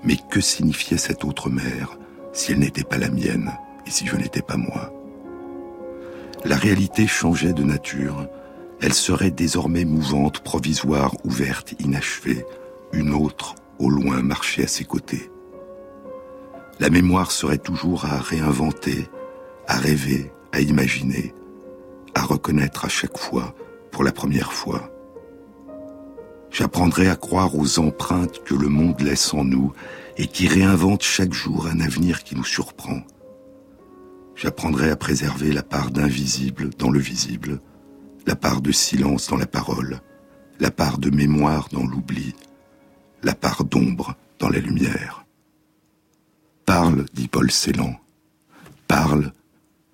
Mais que signifiait cette autre mère si elle n'était pas la mienne et si je n'étais pas moi? La réalité changeait de nature. Elle serait désormais mouvante, provisoire, ouverte, inachevée. Une autre, au loin, marchait à ses côtés. La mémoire serait toujours à réinventer, à rêver, à imaginer, à reconnaître à chaque fois, pour la première fois. J'apprendrai à croire aux empreintes que le monde laisse en nous et qui réinventent chaque jour un avenir qui nous surprend. J'apprendrai à préserver la part d'invisible dans le visible, la part de silence dans la parole, la part de mémoire dans l'oubli, la part d'ombre dans la lumière. Parle, dit Paul Celan. Parle,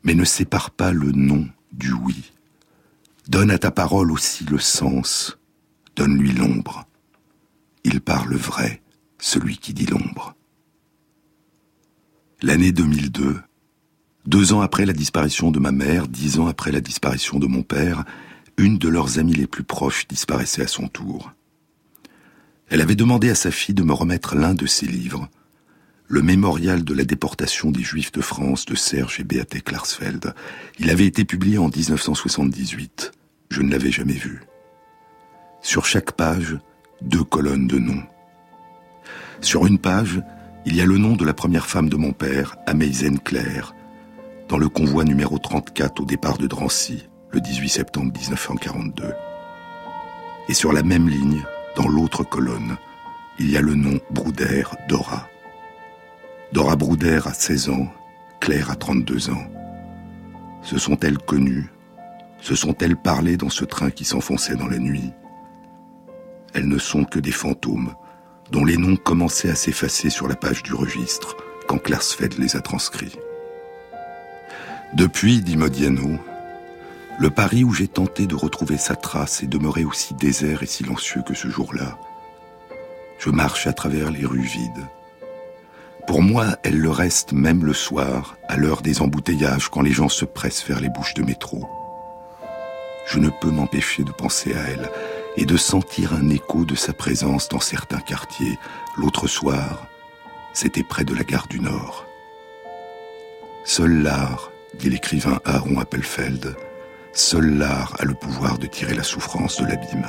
mais ne sépare pas le non du oui. Donne à ta parole aussi le sens, Donne-lui l'ombre. Il parle vrai, celui qui dit l'ombre. L'année 2002, deux ans après la disparition de ma mère, dix ans après la disparition de mon père, une de leurs amies les plus proches disparaissait à son tour. Elle avait demandé à sa fille de me remettre l'un de ses livres, le mémorial de la déportation des Juifs de France de Serge et Beate Klarsfeld. Il avait été publié en 1978. Je ne l'avais jamais vu. Sur chaque page, deux colonnes de noms. Sur une page, il y a le nom de la première femme de mon père, Ameisen Claire, dans le convoi numéro 34 au départ de Drancy, le 18 septembre 1942. Et sur la même ligne, dans l'autre colonne, il y a le nom Brouder Dora. Dora Brouder a 16 ans, Claire a 32 ans. Se sont-elles connues Se sont-elles parlées dans ce train qui s'enfonçait dans la nuit elles ne sont que des fantômes, dont les noms commençaient à s'effacer sur la page du registre quand Klarsfeld les a transcrits. Depuis, dit Modiano, le Paris où j'ai tenté de retrouver sa trace est demeuré aussi désert et silencieux que ce jour-là. Je marche à travers les rues vides. Pour moi, elle le reste même le soir, à l'heure des embouteillages, quand les gens se pressent vers les bouches de métro. Je ne peux m'empêcher de penser à elle, et de sentir un écho de sa présence dans certains quartiers. L'autre soir, c'était près de la gare du Nord. Seul l'art, dit l'écrivain Aaron Appelfeld, seul l'art a le pouvoir de tirer la souffrance de l'abîme.